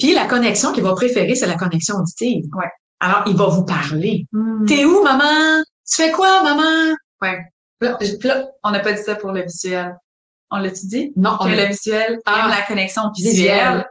Puis la connexion qu'il va préférer, c'est la connexion auditive. Ouais. Alors, il va vous parler. Hmm. T'es où, maman? Tu fais quoi, maman? Ouais. Là, là, On n'a pas dit ça pour le visuel. On l'a-tu dit? non, on que le visuel Ah. la connexion visuel. visuelle.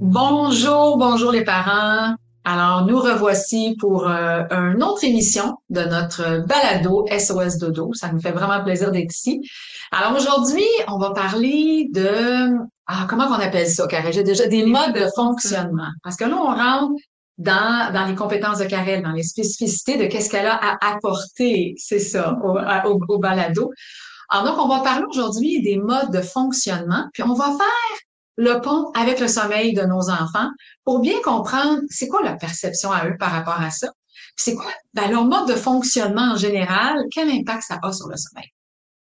Bonjour, bonjour les parents. Alors, nous revoici pour euh, une autre émission de notre balado SOS Dodo. Ça nous fait vraiment plaisir d'être ici. Alors aujourd'hui, on va parler de ah, comment on appelle ça, Karel? J'ai déjà des modes de fonctionnement. Parce que là, on rentre dans, dans les compétences de Karel, dans les spécificités de qu'est-ce qu'elle a à apporter, c'est ça, au, au, au balado. Alors donc, on va parler aujourd'hui des modes de fonctionnement, puis on va faire le pont avec le sommeil de nos enfants pour bien comprendre c'est quoi leur perception à eux par rapport à ça. C'est quoi ben, leur mode de fonctionnement en général, quel impact ça a sur le sommeil.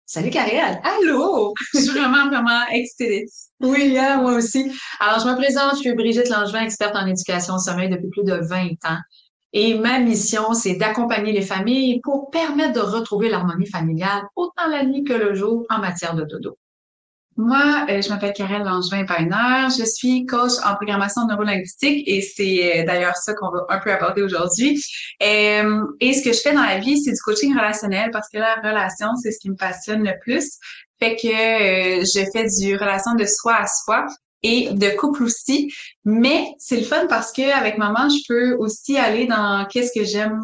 Salut Karel. Allô? Je suis vraiment, vraiment excitée. Oui, hein, moi aussi. Alors, je me présente, je suis Brigitte Langevin, experte en éducation au sommeil depuis plus de 20 ans. Et ma mission, c'est d'accompagner les familles pour permettre de retrouver l'harmonie familiale autant la nuit que le jour en matière de dodo. Moi, euh, je m'appelle Karel Langevin Paineur. Je suis coach en programmation neurolinguistique et c'est euh, d'ailleurs ça qu'on va un peu aborder aujourd'hui. Euh, et ce que je fais dans la vie, c'est du coaching relationnel parce que la relation, c'est ce qui me passionne le plus. Fait que je fais du relation de soi à soi et de couple aussi. Mais c'est le fun parce que avec maman, je peux aussi aller dans qu'est-ce que j'aime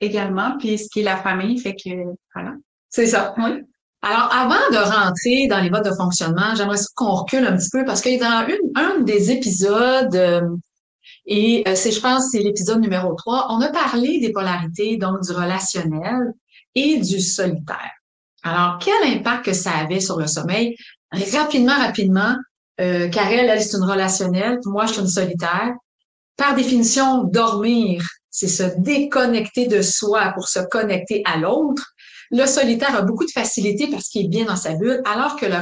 également, puis ce qui est la famille. Fait que voilà. C'est ça. Oui. Alors, avant de rentrer dans les modes de fonctionnement, j'aimerais qu'on recule un petit peu parce que dans une, un des épisodes, euh, et euh, c'est, je pense, c'est l'épisode numéro 3, on a parlé des polarités, donc du relationnel et du solitaire. Alors, quel impact que ça avait sur le sommeil? Rapidement, rapidement, euh, Karel, elle, c'est une relationnelle, moi, je suis une solitaire. Par définition, dormir, c'est se déconnecter de soi pour se connecter à l'autre. Le solitaire a beaucoup de facilité parce qu'il est bien dans sa bulle, alors que le,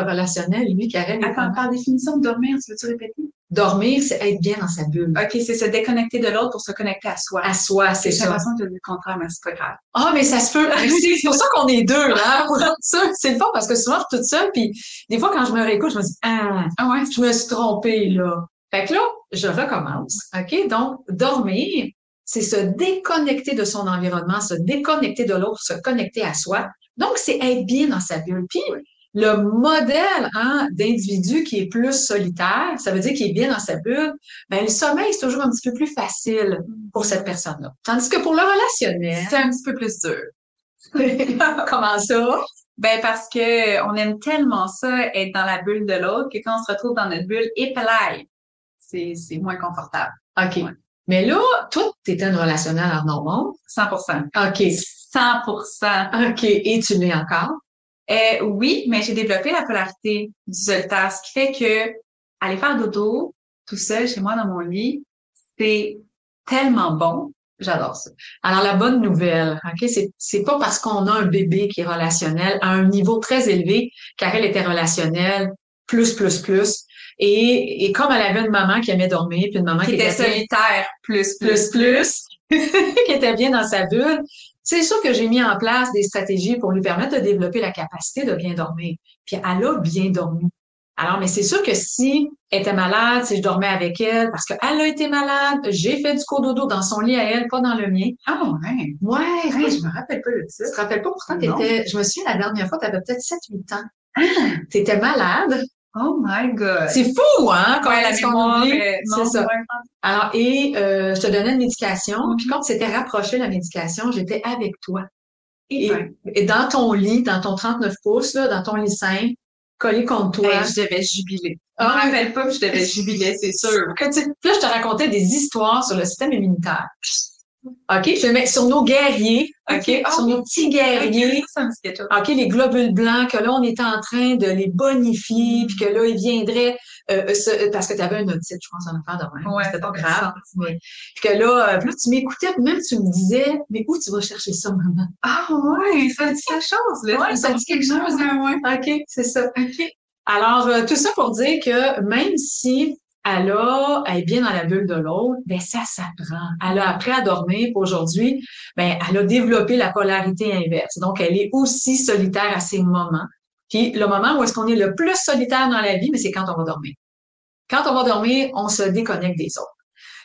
relationnel, lui, est Attends, par définition, dormir, tu veux-tu répéter? dormir, c'est être bien dans sa bulle. OK, c'est se déconnecter de l'autre pour se connecter à soi. À soi, c'est J'ai ça. l'impression que tu as dit le contraire, mais c'est pas grave. Ah, mais ça se peut. C'est pour ça qu'on est deux, là, sûr. C'est le fun parce que souvent, je suis toute seule, puis des fois, quand je me réécoute, je me dis, ah, Ah ouais? je me suis trompée, là. Fait que là, je recommence. OK? Donc, dormir, c'est se déconnecter de son environnement, se déconnecter de l'autre, se connecter à soi. Donc, c'est être bien dans sa bulle. Puis, le modèle hein, d'individu qui est plus solitaire, ça veut dire qu'il est bien dans sa bulle, ben, le sommeil, c'est toujours un petit peu plus facile pour cette personne-là. Tandis que pour le relationnel, C'est un petit peu plus dur. comment ça? Ben parce que on aime tellement ça, être dans la bulle de l'autre, que quand on se retrouve dans notre bulle, épelaille, c'est c'est moins confortable. OK. Ouais. Mais là, toi, tu étais une relationnelle en hormones. 100%. OK. 100%. OK. Et tu l'es encore? Euh, oui, mais j'ai développé la polarité du solitaire, ce qui fait que aller faire dodo tout seul chez moi dans mon lit, c'est tellement bon. J'adore ça. Alors, la bonne nouvelle, OK, c'est, c'est pas parce qu'on a un bébé qui est relationnel à un niveau très élevé, car elle était relationnelle, plus, plus, plus. Et, et comme elle avait une maman qui aimait dormir, puis une maman Qui qui, était solitaire, plus, plus, plus, qui était bien dans sa bulle, c'est sûr que j'ai mis en place des stratégies pour lui permettre de développer la capacité de bien dormir. Puis elle a bien dormi. Alors, mais c'est sûr que si elle était malade, si je dormais avec elle, parce qu'elle a été malade, j'ai fait du cododo dans son lit à elle, pas dans le mien. Ah ouais. Ouais, Ouais, je me rappelle pas de ça. tu te rappelles pas, pourtant, t'étais, je me souviens, la dernière fois, tu avais peut-être 7-8 ans. T'étais malade. Oh my god. C'est fou, hein, quand Ouais, la mémoire, C'est ça. ouais. Alors, et euh, je te donnais une médication, Mhm. puis quand c'était rapproché la médication, j'étais avec toi. Et, Et, et dans ton lit, dans ton 39 pouces, là, dans ton lit simple, collé contre toi. Hey, je devais jubiler. Je Ah, me rappelle pas que je devais jubiler, c'est sûr. que tu- là, je te racontais des histoires sur le système immunitaire. OK? Je vais mettre sur nos guerriers, OK? Ok. Sur nos petits guerriers. OK, les globules blancs, que là, on était en train de les bonifier, puis que là, ils viendraient, euh, se- parce que tu avais un otite, je pense, en affaire de même. Ouais, C'était pas grave. Mais, puis que là, euh, puis là, tu m'écoutais, même tu me disais, mais où tu vas chercher ça, maman? Ah ouais, ça dit quelque chose, là. Ouais, ça dit quelque chose, hein, ouais. OK, c'est ça. OK. Alors, euh, tout ça pour dire que même si elle a, elle est bien dans la bulle de l'autre, ben ça s'apprend. Elle a appris à dormir. Aujourd'hui, ben elle a développé la polarité inverse. Donc, elle est aussi solitaire à ses moments. Puis le moment où est-ce qu'on est le plus solitaire dans la vie, mais c'est quand on va dormir. Quand on va dormir, on se déconnecte des autres.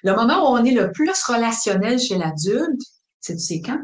Le moment où on est le plus relationnel chez l'adulte, c'est c'est quand?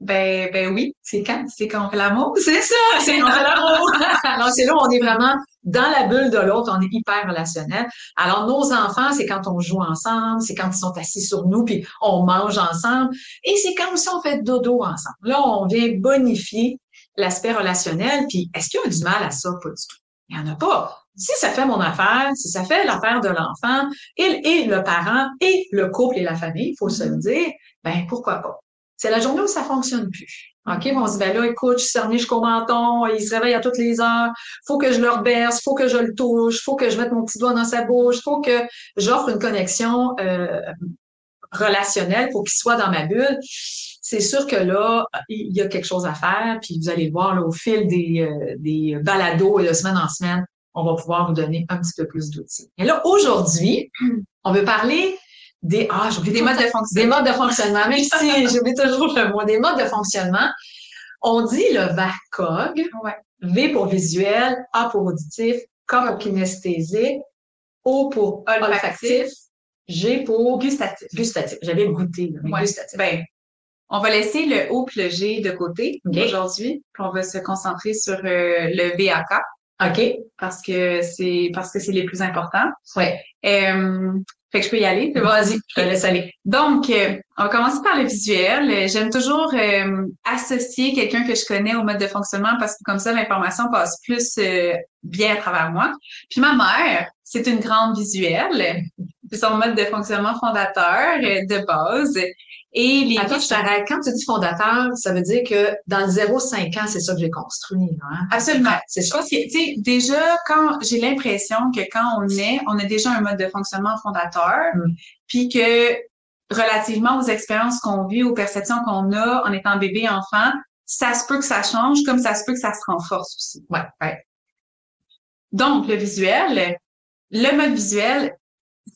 Ben, ben oui. C'est quand? C'est quand on fait l'amour. C'est ça, c'est quand on fait l'amour. Alors, c'est là où on est vraiment dans la bulle de l'autre, on est hyper relationnel. Alors, nos enfants, c'est quand on joue ensemble, c'est quand ils sont assis sur nous, puis on mange ensemble. Et c'est quand aussi on fait dodo ensemble. Là, on vient bonifier l'aspect relationnel, puis est-ce qu'il y a du mal à ça? Pas du tout. Il n'y en a pas. Si ça fait mon affaire, si ça fait l'affaire de l'enfant, et, et le parent, et le couple et la famille, il faut se le dire, ben pourquoi pas? C'est la journée où ça fonctionne plus. OK? On se dit, ben là, écoute, je suis cerné jusqu'au menton, il se réveille à toutes les heures, faut que je le reberce, faut que je le touche, faut que je mette mon petit doigt dans sa bouche, faut que j'offre une connexion euh, relationnelle pour qu'il soit dans ma bulle. C'est sûr que là, il y a quelque chose à faire, puis vous allez voir là, au fil des, euh, des balados et de semaine en semaine, on va pouvoir vous donner un petit peu plus d'outils. Et là, aujourd'hui, on veut parler des, ah, des modes de fonctionnement. Des modes de fonctionnement. Merci, j'oublie toujours le mot. Des modes de fonctionnement. On dit le VACOG. Ouais. V pour visuel, A pour auditif, K pour kinesthésique, O pour olfactif, G pour gustatif. Gustatif. J'avais goûté, mais gustatif. Ben, on va laisser le O et le G de côté aujourd'hui, puis on va se concentrer sur euh, le VAK. OK. Parce que c'est parce que c'est les plus importants. Ouais. Euh, fait que je peux y aller. Vas-y, je te laisse aller. Donc, euh, on va commencer par le visuel. J'aime toujours euh, associer quelqu'un que je connais au mode de fonctionnement parce que comme ça, l'information passe plus euh, bien à travers moi. Puis ma mère, c'est une grande visuelle. Son mode de fonctionnement fondateur de base. Et les Attends, je t'arrête. Quand tu dis fondateur, ça veut dire que dans le 0-5 ans, c'est ça que j'ai construit. Hein? Absolument. C'est je pense que, tu sais, déjà, quand j'ai l'impression que quand on est, on a déjà un mode de fonctionnement fondateur, mm. puis que relativement aux expériences qu'on vit, aux perceptions qu'on a en étant bébé, enfant, ça se peut que ça change, comme ça se peut que ça se renforce aussi. Ouais, ouais. Donc, le visuel, le mode visuel,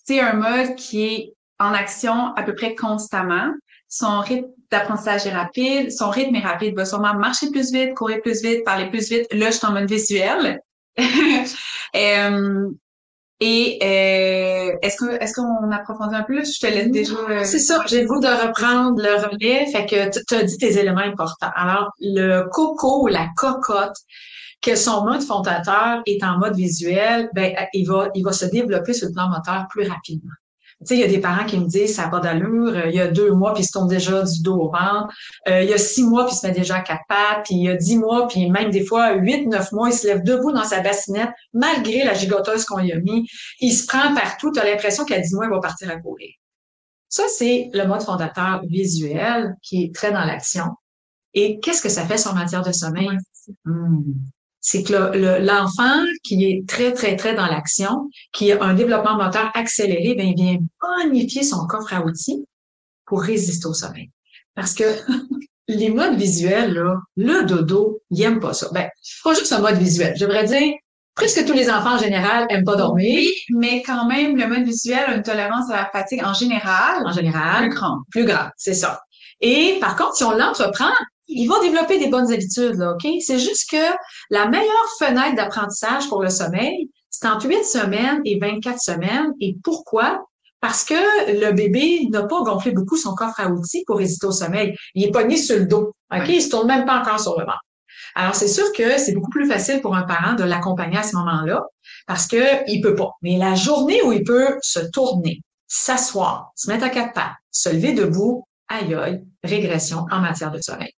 c'est un mode qui est en action à peu près constamment son rythme d'apprentissage est rapide, son rythme est rapide, il va sûrement marcher plus vite, courir plus vite, parler plus vite. Là, je suis en mode visuel. euh, et euh, est-ce que est-ce qu'on approfondit un peu? Je te laisse déjà. Euh, c'est ça, j'ai le goût de reprendre le relais. Fait que tu as dit tes éléments importants. Alors, le coco ou la cocotte, que son mode fondateur est en mode visuel, ben il va il va se développer sur le plan moteur plus rapidement. Tu sais, il y a des parents qui me disent ça n'a pas d'allure. Euh, il y a deux mois, puis ils se tombent déjà du dos au ventre. Euh, il y a six mois, puis il se met déjà à quatre pattes. Puis il y a dix mois, puis même des fois huit, neuf mois, il se lève debout dans sa bassinette, malgré la gigoteuse qu'on lui a mis. Il se prend partout. Tu as l'impression qu'à dix mois, il va partir à courir. Ça, c'est le mode fondateur visuel qui est très dans l'action. Et qu'est-ce que ça fait sur matière de sommeil? C'est que l'enfant qui est très, très, très dans l'action, qui a un développement moteur accéléré, bien, il vient bonifier son coffre à outils pour résister au sommeil. Parce que les modes visuels, là, le dodo, il aime pas ça. Ben, pas juste un mode visuel. Je devrais dire, presque tous les enfants en général aiment pas dormir. Oui, mais quand même, le mode visuel a une tolérance à la fatigue en général. En général. Plus grande. Plus grande, c'est ça. Et par contre, si on l'entreprend, il va développer des bonnes habitudes, là, OK? C'est juste que la meilleure fenêtre d'apprentissage pour le sommeil, c'est entre 8 semaines et 24 semaines. Et pourquoi? Parce que le bébé n'a pas gonflé beaucoup son coffre à outils pour résister au sommeil. Il est pogné sur le dos. OK? Il se tourne même pas encore sur le ventre. Alors, c'est sûr que c'est beaucoup plus facile pour un parent de l'accompagner à ce moment-là parce que il peut pas. Mais la journée où il peut se tourner, s'asseoir, se mettre à quatre pattes, se lever debout, aïe aïe, régression en matière de sommeil.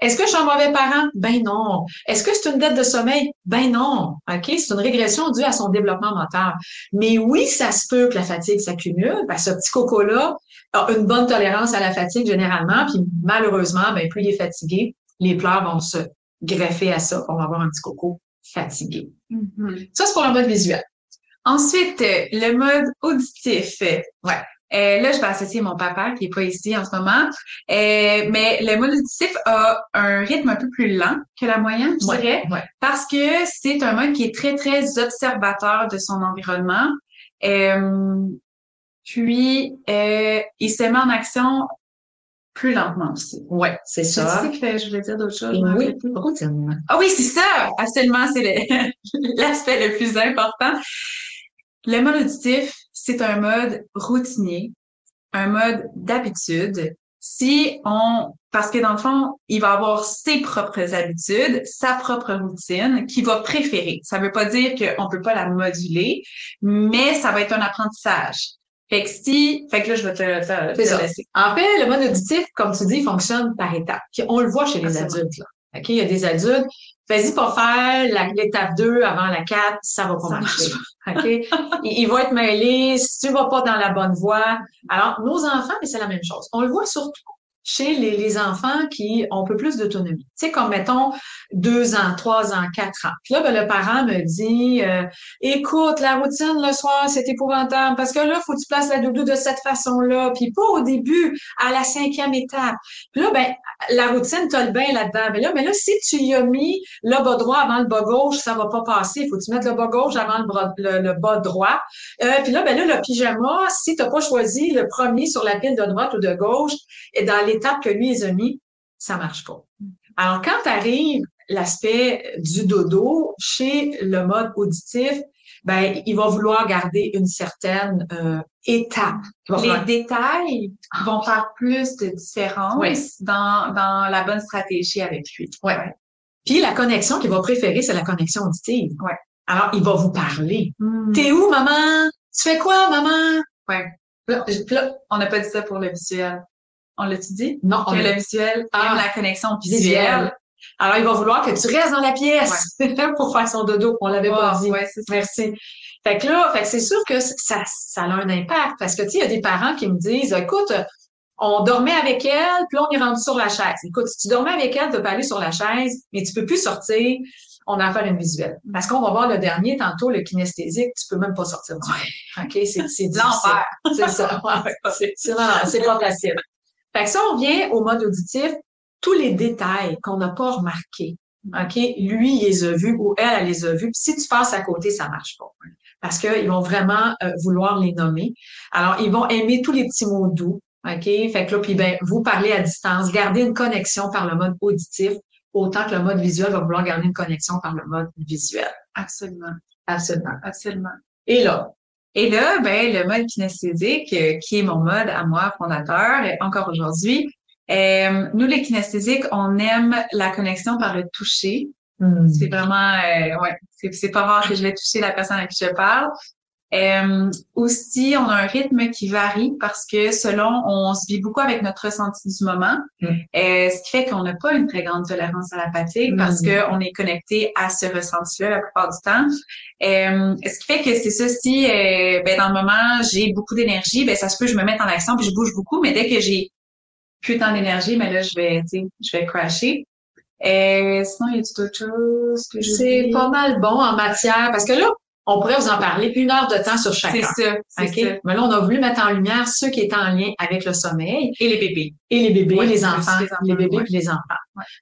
Est-ce que je suis un mauvais parent? Ben non. Est-ce que c'est une dette de sommeil? Ben non. OK? C'est une régression due à son développement moteur. Mais oui, ça se peut que la fatigue s'accumule. Ben, ce petit coco-là a une bonne tolérance à la fatigue généralement. Puis malheureusement, ben, plus il est fatigué, les pleurs vont se greffer à ça. On va avoir un petit coco fatigué. Mm-hmm. Ça, c'est pour le mode visuel. Ensuite, le mode auditif. Ouais. Euh, là, je vais associer mon papa qui est pas ici en ce moment. Euh, mais le mode auditif a un rythme un peu plus lent que la moyenne, je dirais, parce que c'est un mode qui est très, très observateur de son environnement. Euh, puis, euh, il se met en action plus lentement aussi. Ouais, c'est ça. Tu sais que je voulais dire d'autres choses. oui, routine. Ah oui, c'est ça! Absolument, c'est l'aspect le, plus important. Le mode auditif, c'est un mode routinier, un mode d'habitude. Si on, parce que dans le fond, il va avoir ses propres habitudes, sa propre routine qu'il va préférer. Ça veut pas dire qu'on peut pas la moduler, mais ça va être un apprentissage. Fait que si, fait que là, je vais te, te, laisser. En fait, le mode auditif, comme tu dis, fonctionne par étapes. on le voit chez les adultes, là. OK? Il y a des adultes, vas-y pas faire l'étape 2 avant la 4, ça va pas marcher. OK? ils, vont être mêlés, si tu vas pas dans la bonne voie. Alors, nos enfants, mais c'est la même chose. On le voit surtout chez les, les, enfants qui ont un peu plus d'autonomie. Tu sais, comme mettons deux ans, trois ans, quatre ans. Puis là, ben, le parent me dit euh, Écoute, la routine le soir, c'est épouvantable parce que là, faut que tu places la doudou de cette façon-là, puis pas au début, à la cinquième étape. Puis là, ben, la routine, tu as le bain là-dedans. Mais là, mais là, si tu y as mis le bas droit avant le bas gauche, ça va pas passer. Faut que tu mettes le bas gauche avant le, bas, droit. Euh, puis là, ben là, le pyjama, si tu n'as pas choisi le premier sur la pile de droite ou de gauche, dans que lui il a mis, ça marche pas. Alors, quand arrive l'aspect du dodo chez le mode auditif, ben, il va vouloir garder une certaine euh, étape. Les détails vont faire plus de différence dans, dans la bonne stratégie avec lui. Ouais. Puis la connexion qu'il va préférer, c'est la connexion auditive. Ouais. Alors, il va vous parler. Hmm. T'es où, maman? Tu fais quoi, maman? Ouais. on n'a pas dit ça pour le visuel. On l'a-tu dit? Non. Que le visuel ah, la connexion visuelle. Alors, il va vouloir que tu restes dans la pièce pour faire son dodo. On l'avait pas dit. Ouais, Merci. Fait que là, fait que c'est sûr que ça, ça a un impact. Parce que, tu sais, il y a des parents qui me disent, écoute, on dormait avec elle, puis là, on est rendu sur la chaise. Écoute, si tu dormais avec elle, tu peux pas aller sur la chaise, mais tu peux plus sortir. On a affaire à une visuelle. Parce qu'on va voir le dernier, tantôt, le kinesthésique, tu peux même pas sortir du ouais. OK? C'est, c'est l'enfer. C'est ça. c'est, c'est, c'est pas facile. Fait que ça, on vient au mode auditif, tous les détails qu'on n'a pas remarqués, OK? Lui, il les a vus ou elle, elle les a vus. Puis si tu passes à côté, ça marche pas. Parce qu'ils vont vraiment euh, vouloir les nommer. Alors, ils vont aimer tous les petits mots doux. OK? Fait que là, puis ben, vous parlez à distance, gardez une connexion par le mode auditif, autant que le mode visuel va vouloir garder une connexion par le mode visuel. Absolument. Absolument. Absolument. Et là, et là, ben, le mode kinesthésique, euh, qui est mon mode à moi fondateur, encore aujourd'hui, euh, nous, les kinesthésiques, on aime la connexion par le toucher. Hmm. C'est vraiment, euh, ouais, c'est pas rare que je vais toucher la personne à qui je parle. Euh, aussi, on a un rythme qui varie parce que selon, on se vit beaucoup avec notre ressenti du moment, mm. euh, ce qui fait qu'on n'a pas une très grande tolérance à la fatigue parce mm. que on est connecté à ce ressenti-là la plupart du temps. Euh, ce qui fait que c'est ça, si euh, ben, dans le moment j'ai beaucoup d'énergie, ben ça se peut je me mette en action puis je bouge beaucoup, mais dès que j'ai plus tant d'énergie, mais ben, là je vais, tu sais, je vais crasher. Euh, sinon, y a tout autre chose que C'est pas mal bon en matière parce que là, on pourrait vous en parler une heure de temps sur chacun. C'est ça. Okay? Mais là, on a voulu mettre en lumière ceux qui étaient en lien avec le sommeil. Et les bébés. Et les bébés, les, enfants, les, bébés et les enfants.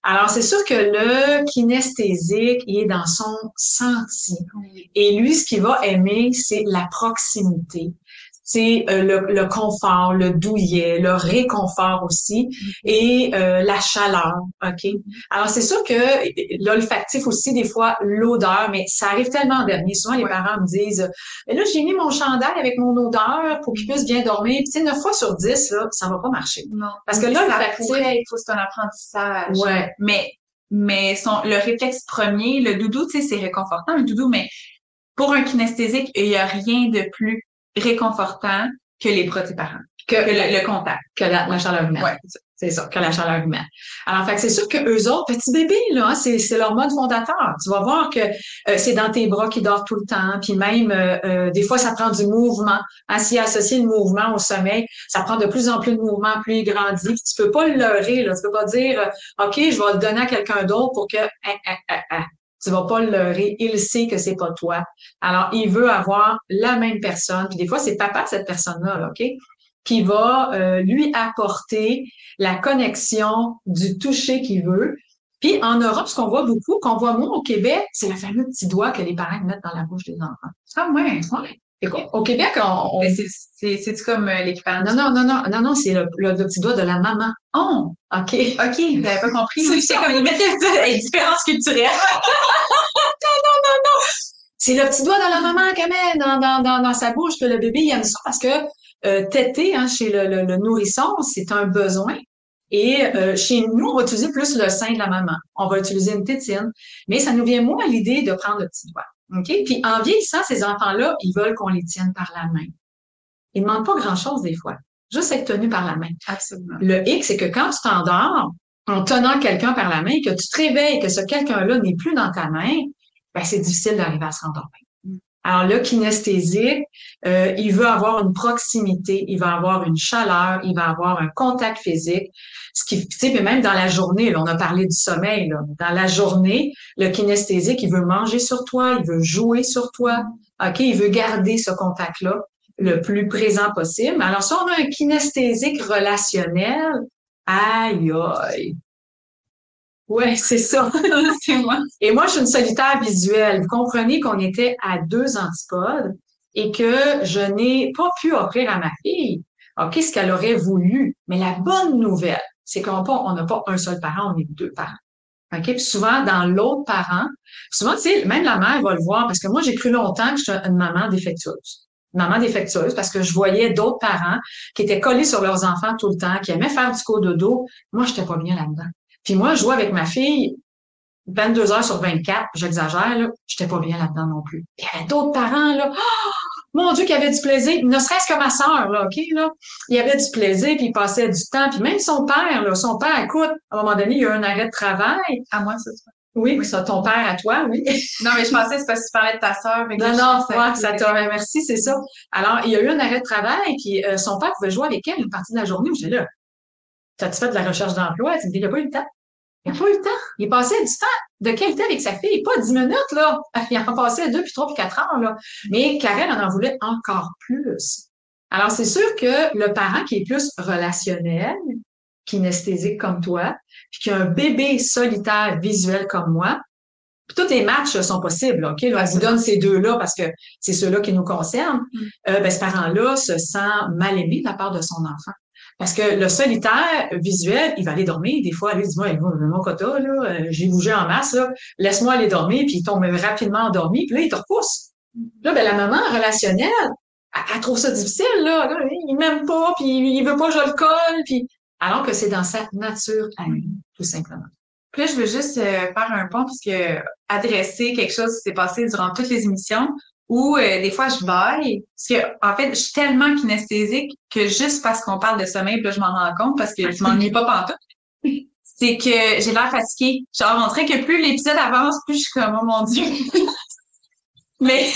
Alors, c'est sûr que le kinesthésique, il est dans son senti. Et lui, ce qu'il va aimer, c'est la proximité c'est euh, le, confort, le douillet, le réconfort aussi mm-hmm. et euh, la chaleur. OK? Alors, c'est sûr que l'olfactif aussi, des fois, l'odeur, mais ça arrive tellement en dernier. Souvent, les parents me disent Mais là, j'ai mis mon chandail avec mon odeur pour qu'il puisse bien dormir. Puis, 9 fois sur 10, là, ça va pas marcher. Non. Parce que là, l'olfactif. Il faut c'est un apprentissage. Ouais. Mais, mais son, le réflexe premier, le doudou, tu sais, c'est réconfortant, le doudou, mais pour un kinesthésique, il n'y a rien de plus réconfortant que les bras de tes parents, que, le, contact, que la, chaleur humaine. Ouais, c'est ça, que la chaleur humaine. Alors, fait c'est sûr que eux autres, petits bébés, là, hein, c'est, c'est leur mode fondateur. Tu vas voir que euh, c'est dans tes bras qu'ils dorment tout le temps, puis même euh, euh, des fois, ça prend du mouvement. Hein, s'il associe le mouvement au sommeil, ça prend de plus en plus de mouvement, plus il grandit. Puis tu peux pas le leurrer, là. Tu peux pas dire, OK, je vais le donner à quelqu'un d'autre pour que hein, hein, hein, hein tu vas pas le leurrer. Il sait que c'est pas toi. Alors, il veut avoir la même personne. Puis des fois, c'est papa, cette personne-là, OK? Qui va euh, lui apporter la connexion du toucher qu'il veut. Puis en Europe, ce qu'on voit beaucoup, qu'on voit moins au Québec, c'est le fameux petit doigt que les parents mettent dans la bouche des enfants. Ah ouais, au Québec, on... C'est-tu comme euh, l'équivalent? Non, non, non, non, non, non, c'est le, le, petit doigt de la maman. Oh! OK. OK, j'avais pas compris. C'est comme une différence culturelle. non, non, non, non! C'est le petit doigt de la maman qu'elle met dans, dans, dans, dans, sa bouche que le bébé il aime ça parce que euh, téter hein, chez le, le, nourrisson, c'est un besoin. Et euh, chez nous, on va utiliser plus le sein de la maman. On va utiliser une tétine. Mais ça nous vient moins à l'idée de prendre le petit doigt. OK? Puis en vieillissant, ces enfants-là, ils veulent qu'on les tienne par la main. Ils ne demandent pas grand-chose des fois. Juste être tenu par la main. Absolument. Le hic, c'est que quand tu t'endors, en tenant quelqu'un par la main, que tu te réveilles, que ce quelqu'un-là n'est plus dans ta main, ben, c'est difficile d'arriver à se rendormir. Alors le kinesthésique, euh, il veut avoir une proximité, il va avoir une chaleur, il va avoir un contact physique. Ce qui, tu sais, même dans la journée, là, on a parlé du sommeil. Là, dans la journée, le kinesthésique, il veut manger sur toi, il veut jouer sur toi. Ok, il veut garder ce contact-là le plus présent possible. Alors si on a un kinesthésique relationnel, aïe aïe, Ouais, c'est ça. c'est moi. Et moi, je suis une solitaire visuelle. Vous comprenez qu'on était à deux antipodes et que je n'ai pas pu offrir à ma fille, OK, ce qu'elle aurait voulu. Mais la bonne nouvelle, c'est qu'on n'a pas un seul parent, on est deux parents. OK? Puis souvent, dans l'autre parent, souvent, tu sais, même la mère va le voir, parce que moi, j'ai cru longtemps que j'étais une maman défectueuse. Une maman défectueuse, parce que je voyais d'autres parents qui étaient collés sur leurs enfants tout le temps, qui aimaient faire du cododo. Moi, j'étais pas bien là-dedans. Puis moi, je jouais avec ma fille 22 heures sur 24, j'exagère, là, j'étais pas bien là-dedans non plus. Il y avait d'autres parents, là. Oh, mon Dieu, qui avait du plaisir. Ne serait-ce que ma sœur, là, OK, là. Il avait du plaisir, puis il passait du temps. Puis même son père, là, son père, écoute, à un moment donné, il y a eu un arrêt de travail. À moi, c'est ça. Oui, oui, ça, ton père à toi, oui. non, mais je pensais que c'est parce que tu parlais de ta sœur. Non, non, moi, ça t'a, merci, c'est ça. Alors, il y a eu un arrêt de travail, puis euh, son père pouvait jouer avec elle une partie de la journée. J'étais là, t'as-tu fait de la recherche d'emploi? Il me dit, il a pas eu le temps. Il n'a pas eu le temps. Il passait du temps de qualité avec sa fille, pas dix minutes, là. Il en passait deux, puis trois, puis quatre heures, là. Mais Karen en en voulait encore plus. Alors, c'est sûr que le parent qui est plus relationnel, kinesthésique comme toi, puis qui a un bébé solitaire visuel comme moi, puis tous les matchs sont possibles, OK? Là, elle vous donne ces deux-là parce que c'est ceux-là qui nous concernent. Mm. Euh, ben, ce parent-là se sent mal aimé de la part de son enfant. Parce que le solitaire visuel, il va aller dormir. Des fois, lui dit, moi, mon quota, là, euh, j'ai bougé en masse, là, laisse-moi aller dormir, puis il tombe rapidement endormi, puis là, il te repousse. Là, ben, la maman relationnelle, elle, trouve ça difficile, là. il m'aime pas, puis il veut pas que je le colle, puis alors que c'est dans sa nature à lui, tout simplement. Puis là, je veux juste euh, faire un pont, puisque adresser quelque chose qui s'est passé durant toutes les émissions, ou euh, des fois je baille. Parce que en fait je suis tellement kinesthésique que juste parce qu'on parle de sommeil là je m'en rends compte parce que je m'ennuie pas pantoute c'est que j'ai l'air fatiguée. Genre on dirait que plus l'épisode avance plus je suis comme oh mon dieu. Mais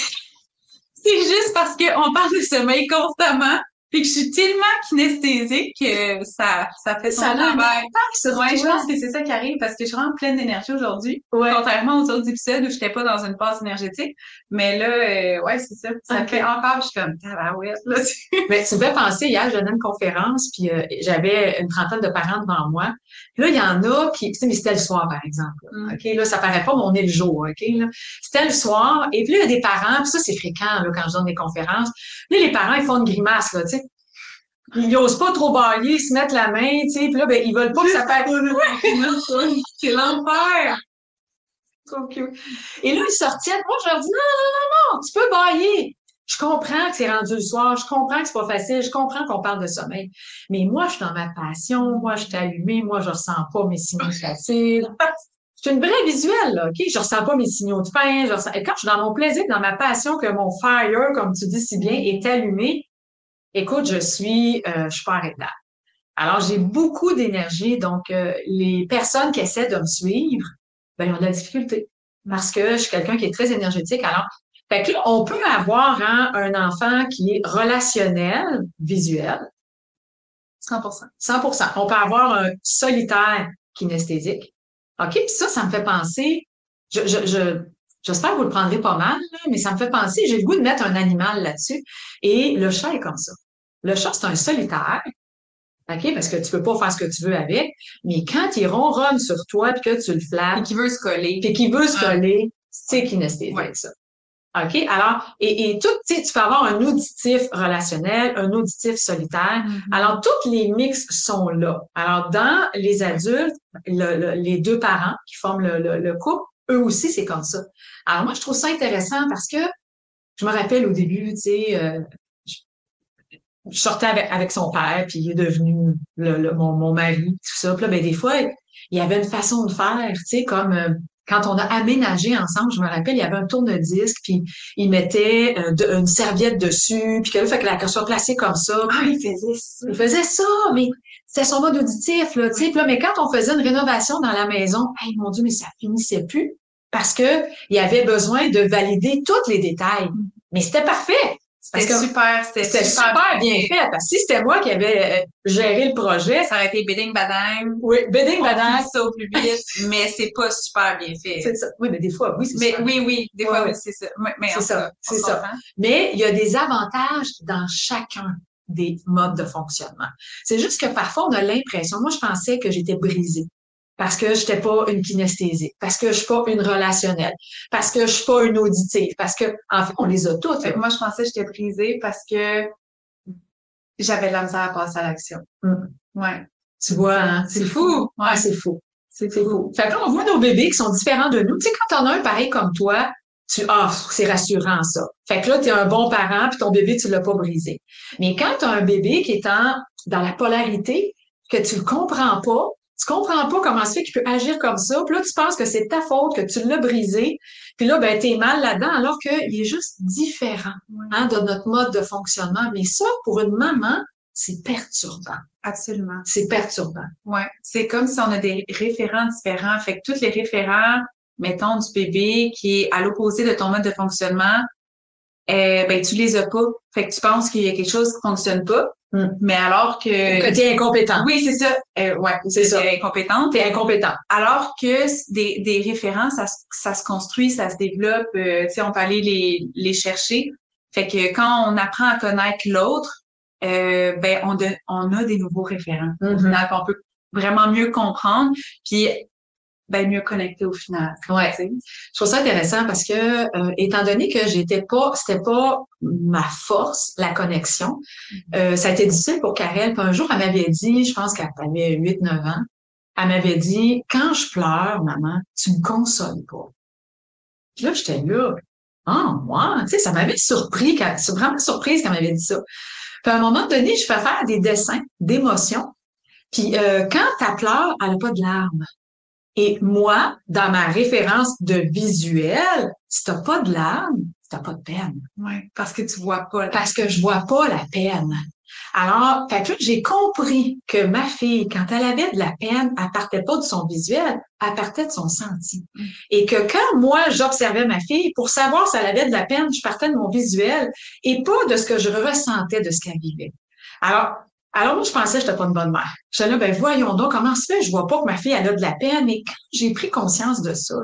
c'est juste parce qu'on parle de sommeil constamment puis que je suis tellement kinesthésique que ça, ça fait son travail. Ouais, je pense que c'est ça qui arrive parce que je suis vraiment pleine d'énergie aujourd'hui. Contrairement aux autres épisodes où j'étais pas dans une phase énergétique. Mais là, euh, ouais, c'est ça. Ça fait encore, je suis comme, ouais, là. Mais tu me fais penser, hier, je donnais une conférence puis euh, j'avais une trentaine de parents devant moi. là, il y en a qui, tu sais, mais c'était le soir, par exemple. Mm. OK, là, ça paraît pas, mais on est le jour, OK, là. C'était le soir. Et puis là, il y a des parents, puis ça, c'est fréquent, là, quand je donne des conférences. Là, les parents, ils font une grimace, là, tu sais ils n'osent pas trop bailler, ils se mettent la main, tu sais, puis là, ben, ils veulent pas que ça fasse... c'est l'enfer! Et là, ils sortaient. Moi, je leur dis, non, non, non, non, tu peux bailler. Je comprends que c'est rendu le soir, je comprends que c'est pas facile, je comprends qu'on parle de sommeil. Mais moi, je suis dans ma passion, moi, je suis allumée, moi, je ressens pas mes signaux faciles. C'est une vraie visuelle, là, OK? Je ressens pas mes signaux de faim, je ressens... Et quand je suis dans mon plaisir, dans ma passion, que mon fire, comme tu dis si bien, est allumé, écoute, je suis, euh, je suis pas arrêtable. Alors, j'ai beaucoup d'énergie. Donc, euh, les personnes qui essaient de me suivre, ben, ils ont de la difficulté parce que je suis quelqu'un qui est très énergétique. Alors, fait que on peut avoir hein, un enfant qui est relationnel, visuel. 100%. 100%. On peut avoir un solitaire kinesthésique. OK? Puis ça, ça me fait penser, je, je, je, j'espère que vous le prendrez pas mal, mais ça me fait penser, j'ai le goût de mettre un animal là-dessus. Et le chat est comme ça. Le chat, c'est un solitaire. OK? Parce que tu peux pas faire ce que tu veux avec. Mais quand il ronronne sur toi puis que tu le flattes. Et qu'il veut se coller. Puis qu'il veut se coller, c'est kinesthésique, ça. OK? Alors, et, et tout, tu peux avoir un auditif relationnel, un auditif solitaire. Mhm. Alors, tous les mix sont là. Alors, dans les adultes, le- le- les deux parents qui forment le, le- le couple, eux aussi, c'est comme ça. Alors, moi, je trouve ça intéressant parce que je me rappelle au début, tu sais, euh, je, sortais avec, avec son père, puis il est devenu le, le- mon, mon mari, tout ça. Puis là, ben, des fois, il y avait une façon de faire, tu sais, comme euh, quand on a aménagé ensemble, je me rappelle, il y avait un tourne-disque, puis il mettait euh, de- une serviette dessus, puis que là, fait que la soit placée comme ça. Ah, il faisait ça. Il faisait ça, mais c'était son mode auditif, là, tu sais. Là, mais quand on faisait une rénovation dans la maison, hey, mon Dieu, mais ça finissait plus parce que il y avait besoin de valider tous les détails. Mais c'était parfait. C'était super, c'était super bien fait. Parce que si c'était moi qui avais euh, géré le projet, Ça aurait été bidding badang. oui, bidding badang, ça au plus vite, mais c'est pas super bien fait. c'est ça. Oui, mais des fois, oui, c'est Mais super. oui, oui, des fois, ouais. oui, c'est ça. Mais, C'est ça, c'est ça. comprend. Mais il y a des avantages dans chacun des modes de fonctionnement. C'est juste que parfois, on a l'impression, moi, je pensais que j'étais brisée parce que j'étais pas une kinesthésique, parce que je suis pas une relationnelle, parce que je suis pas une auditive, parce que, en fait, on les a toutes. Fait là. que moi, je pensais que j'étais brisée parce que j'avais de la misère à passer à l'action. Hum. Ouais. Tu vois, hein? C'est fou. Ah, c'est fou. C'est fou. Fait que là, on voit nos bébés qui sont différents de nous. Tu sais, quand t'en as un pareil comme toi, tu, ah, c'est rassurant, ça. Fait que là, t'es un bon parent, puis ton bébé, tu l'as pas brisé. Mais quand t'as un bébé qui est en, dans la polarité, que tu le comprends pas, tu comprends pas comment se fait qu'il peut agir comme ça, puis là, tu penses que c'est ta faute, que tu l'as brisé, puis là, ben, t'es mal là-dedans, alors qu'il est juste différent, hein, de notre mode de fonctionnement. Mais ça, pour une maman, c'est perturbant. Absolument. C'est perturbant. Ouais. C'est comme si on a des référents différents. Fait que tous les référents, mettons, du bébé qui est à l'opposé de ton mode de fonctionnement, euh, ben, tu les as pas. Fait que tu penses qu'il y a quelque chose qui fonctionne pas. Mm. Mais alors que... T'es incompétent. Oui, c'est ça. Euh, ouais, C'est ça. t'es incompétente. T'es incompétent. Alors que des, des référents, ça, se- ça se construit, ça se développe, euh, tu sais, on peut aller les, les chercher. Fait que quand on apprend à connaître l'autre, euh, ben on, de- on a des nouveaux référents. Mhm. final, qu'on peut vraiment mieux comprendre, puis ben mieux connecter au final. Ouais. Je trouve ça intéressant parce que, euh, étant donné que j'étais pas, c'était pas ma force, la connexion, euh, ça a été difficile pour Karel. Puis un jour, elle m'avait dit, je pense qu'elle avait 8-9 ans, elle m'avait dit, quand je pleure, maman, tu me consoles pas. Puis là, j'étais là. Ah, moi, tu sais, ça m'avait surpris, quand- c'est vraiment surprise qu'elle m'avait dit ça. Puis à un moment donné, je fais faire des dessins d'émotions. Puis euh, quand elle pleure, elle n'a pas de larmes. Et moi, dans ma référence de visuel, si t'as pas de larmes, t'as pas de peine. Ouais. Parce que tu vois pas. Parce que je vois pas la peine. Alors, fait que j'ai compris que ma fille, quand elle avait de la peine, elle partait pas de son visuel, elle partait de son senti. Mm. Et que quand moi, j'observais ma fille, pour savoir si elle avait de la peine, je partais de mon visuel et pas de ce que je ressentais de ce qu'elle vivait. Alors, alors moi, je pensais que j'étais pas une bonne mère. J'étais là, ben voyons donc, comment se fait, je vois pas que ma fille, elle a de la peine. Et quand j'ai pris conscience de ça,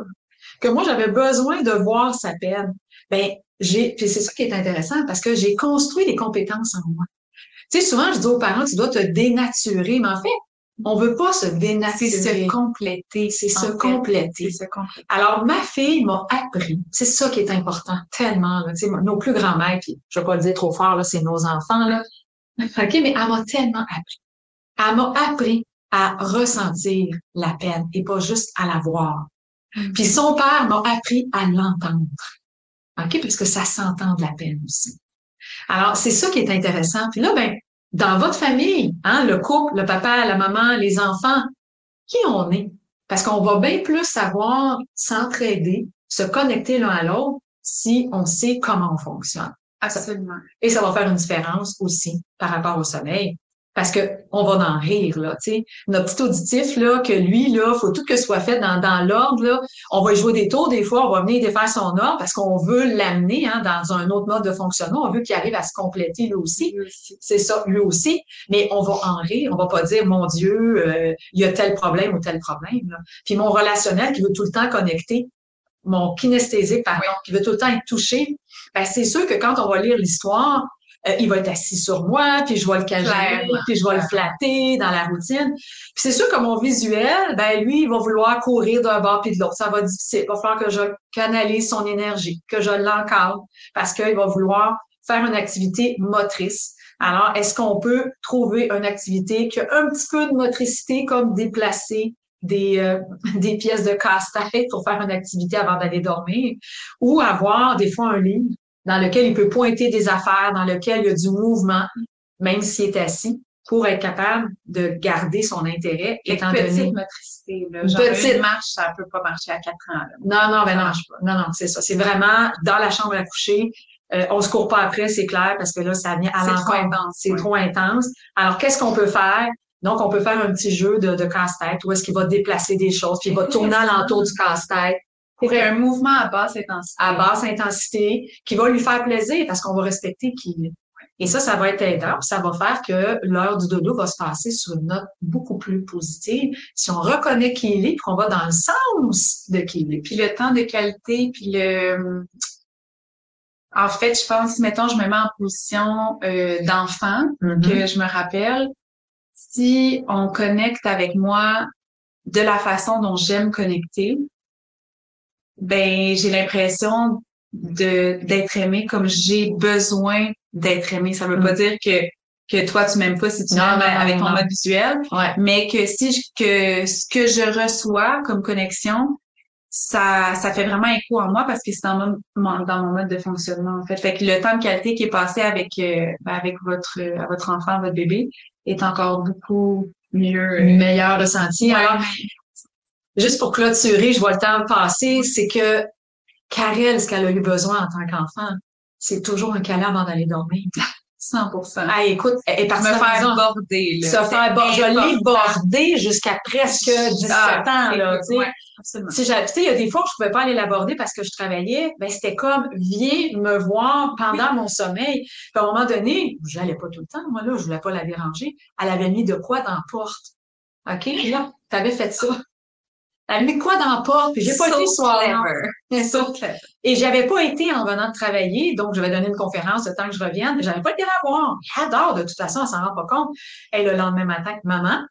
que moi, j'avais besoin de voir sa peine, ben, j'ai, puis c'est ça qui est intéressant, parce que j'ai construit des compétences en moi. Tu sais, souvent, je dis aux parents, tu dois te dénaturer, mais en fait, on veut pas se C'est dénaturer. se compléter. C'est se compléter. C'est se compléter. Alors, ma fille m'a appris. C'est ça qui est important, tellement. Là, Tu sais, nos plus grands maîtres, puis je vais pas le dire trop fort, là, c'est nos enfants, là. OK, mais elle m'a tellement appris. Elle m'a appris à ressentir la peine et pas juste à la voir. Puis son père m'a appris à l'entendre. OK, parce que ça s'entend de la peine aussi. Alors, c'est ça qui est intéressant. Puis là, ben, dans votre famille, hein, le couple, le papa, la maman, les enfants, qui on est? Parce qu'on va bien plus savoir s'entraider, se connecter l'un à l'autre si on sait comment on fonctionne. Absolument. Et ça va faire une différence aussi par rapport au sommeil. Parce que on va en rire, là, tu sais. Notre petit auditif, là, que lui, là, faut tout que ce soit fait dans, dans l'ordre, là. On va y jouer des tours, des fois, on va venir défaire son ordre parce qu'on veut l'amener, hein, dans un autre mode de fonctionnement. On veut qu'il arrive à se compléter, lui aussi. C'est ça, lui aussi. Mais on va en rire. On va pas dire, mon Dieu, euh, il y a tel problème ou tel problème, là. Puis mon relationnel qui veut tout le temps connecter, mon kinesthésique, pardon, qui veut tout le temps être touché, ben, c'est sûr que quand on va lire l'histoire, euh, il va être assis sur moi, puis je vais le cajoler, puis je vais le flatter dans la routine. Puis c'est sûr que mon visuel, ben lui, il va vouloir courir d'un bord puis de l'autre. Ça va être difficile. Il va falloir que je canalise son énergie, que je l'encadre, parce qu'il va vouloir faire une activité motrice. Alors, est-ce qu'on peut trouver une activité qui a un petit peu de motricité, comme déplacer des, euh, des pièces de casse-tête pour faire une activité avant d'aller dormir, ou avoir des fois un livre dans lequel il peut pointer des affaires, dans lequel il y a du mouvement, même s'il est assis, pour être capable de garder son intérêt. Étant petite donné... motricité, là. Genre petite marche, ça peut pas marcher à quatre ans. Non, non, ben non, non, non, c'est ça. C'est vraiment dans la chambre à coucher. Euh, on se court pas après, c'est clair, parce que là, ça vient à l'encontre. C'est trop intense. Alors, qu'est-ce qu'on peut faire? Donc, on peut faire un petit jeu de, de casse-tête où est-ce qu'il va déplacer des choses, puis il va tourner alentour du casse-tête. Pour un mouvement à basse intensité. À basse intensité, qui va lui faire plaisir parce qu'on va respecter qui est. Et ça, ça va être aidant. Ça va faire que l'heure du dodo va se passer sur une note beaucoup plus positive. Si on reconnaît qui il est, puis qu'on va dans le sens de qui il est. Puis le temps de qualité, puis le... En fait, je pense, mettons, je me mets en position euh, d'enfant, mm-hmm. que je me rappelle, si on connecte avec moi de la façon dont j'aime connecter, ben j'ai l'impression de d'être aimé comme j'ai besoin d'être aimé. Ça veut pas mm. dire que que toi tu m'aimes pas si tu m'aimes avec ton mode visuel, mais que si je, que ce que je reçois comme connexion, ça ça fait vraiment écho en moi parce que c'est dans mon dans mon mode de fonctionnement en fait. Fait que le temps de qualité qui est passé avec euh, ben, avec votre votre enfant, votre bébé, est encore beaucoup mieux. Euh, Meilleur ressenti. Alors, juste pour clôturer, je vois le temps passer, c'est que Karel, ce qu'elle a eu besoin en tant qu'enfant, c'est toujours un câlin avant d'aller dormir. 100% Ah, écoute, elle est partie me faire border. Là. Se faire border. Je l'ai bordé jusqu'à presque 17 ah, ans. Là, tu sais, il y a des fois où je pouvais pas aller la border parce que je travaillais. Ben, c'était comme, viens me voir pendant mon sommeil. Puis à un moment donné, je n'allais pas tout le temps. Moi, là, je voulais pas la déranger. Elle avait mis de quoi dans la porte. OK? Puis là, tu avais fait ça. Elle mis quoi dans la porte, puis j'ai pas été soir. So Et j'avais pas été en venant de travailler, donc je vais donner une conférence le temps que je revienne. J'avais pas été la voir. Elle adore, de toute façon, elle s'en rend pas compte. Et le lendemain matin, maman,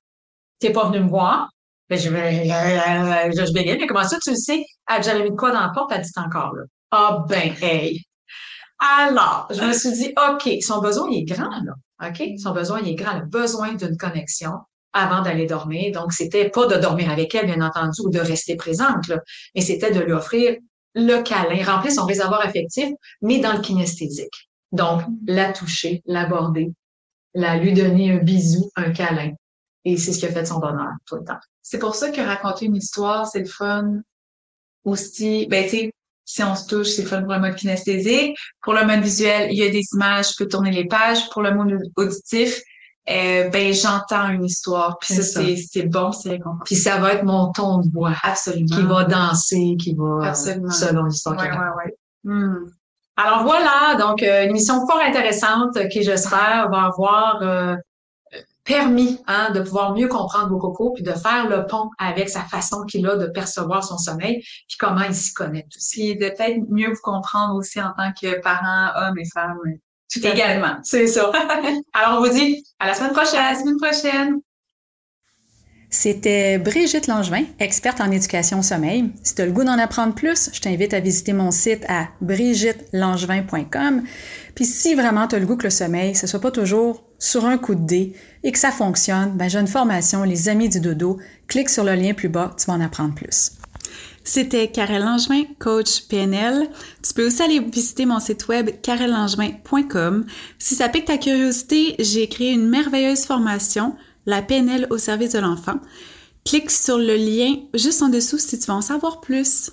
t'es pas venue me voir. Ben, je, vais, je, je bégaye, mais comment ça, tu le sais? J'avais mis de quoi dans la porte, elle dit encore là. Ah ben, hey! Alors, je me suis dit, OK, son besoin, il est grand, là. OK? Son besoin, il est grand. A besoin d'une connexion avant d'aller dormir. Donc, c'était pas de dormir avec elle, bien entendu, ou de rester présente, là, mais c'était de lui offrir le câlin, remplir son réservoir affectif, mais dans le kinesthésique. Donc, la toucher, l'aborder, la lui donner un bisou, un câlin. Et c'est ce qui a fait son bonheur tout le temps. C'est pour ça que raconter une histoire, c'est le fun. Aussi, ben, tu si on se touche, c'est le fun pour le mode kinesthésique. Pour le mode visuel, il y a des images, je peux tourner les pages. Pour le mode auditif, euh, ben j'entends une histoire. Puis ça, c'est bon, c'est réconfortant. Puis ça va être mon ton de voix. Absolument. Qui va danser, qui va Absolument. selon l'histoire. Ouais, ouais, ouais. Hmm. Alors voilà, donc euh, une émission fort intéressante qui j'espère va avoir euh, permis hein, de pouvoir mieux comprendre vos cocos puis de faire le pont avec sa façon qu'il a de percevoir son sommeil puis comment il s'y connecte aussi. Puis de peut-être mieux vous comprendre aussi en tant que parent, homme et femme. Tout Également. C'est ça. Alors, on vous dit à la semaine prochaine. À la semaine prochaine. C'était Brigitte Langevin, experte en éducation au sommeil. Si tu as le goût d'en apprendre plus, je t'invite à visiter mon site à brigittelangevin.com. Puis si vraiment tu as le goût que le sommeil, ce soit pas toujours sur un coup de dé et que ça fonctionne, ben j'ai une formation Les Amis du Dodo. Clique sur le lien plus bas, tu vas en apprendre plus. C'était Karel Langevin, coach PNL. Tu peux aussi aller visiter mon site web karellangevin.com. Si ça pique ta curiosité, j'ai créé une merveilleuse formation, la PNL au service de l'enfant. Clique sur le lien juste en dessous si tu veux en savoir plus.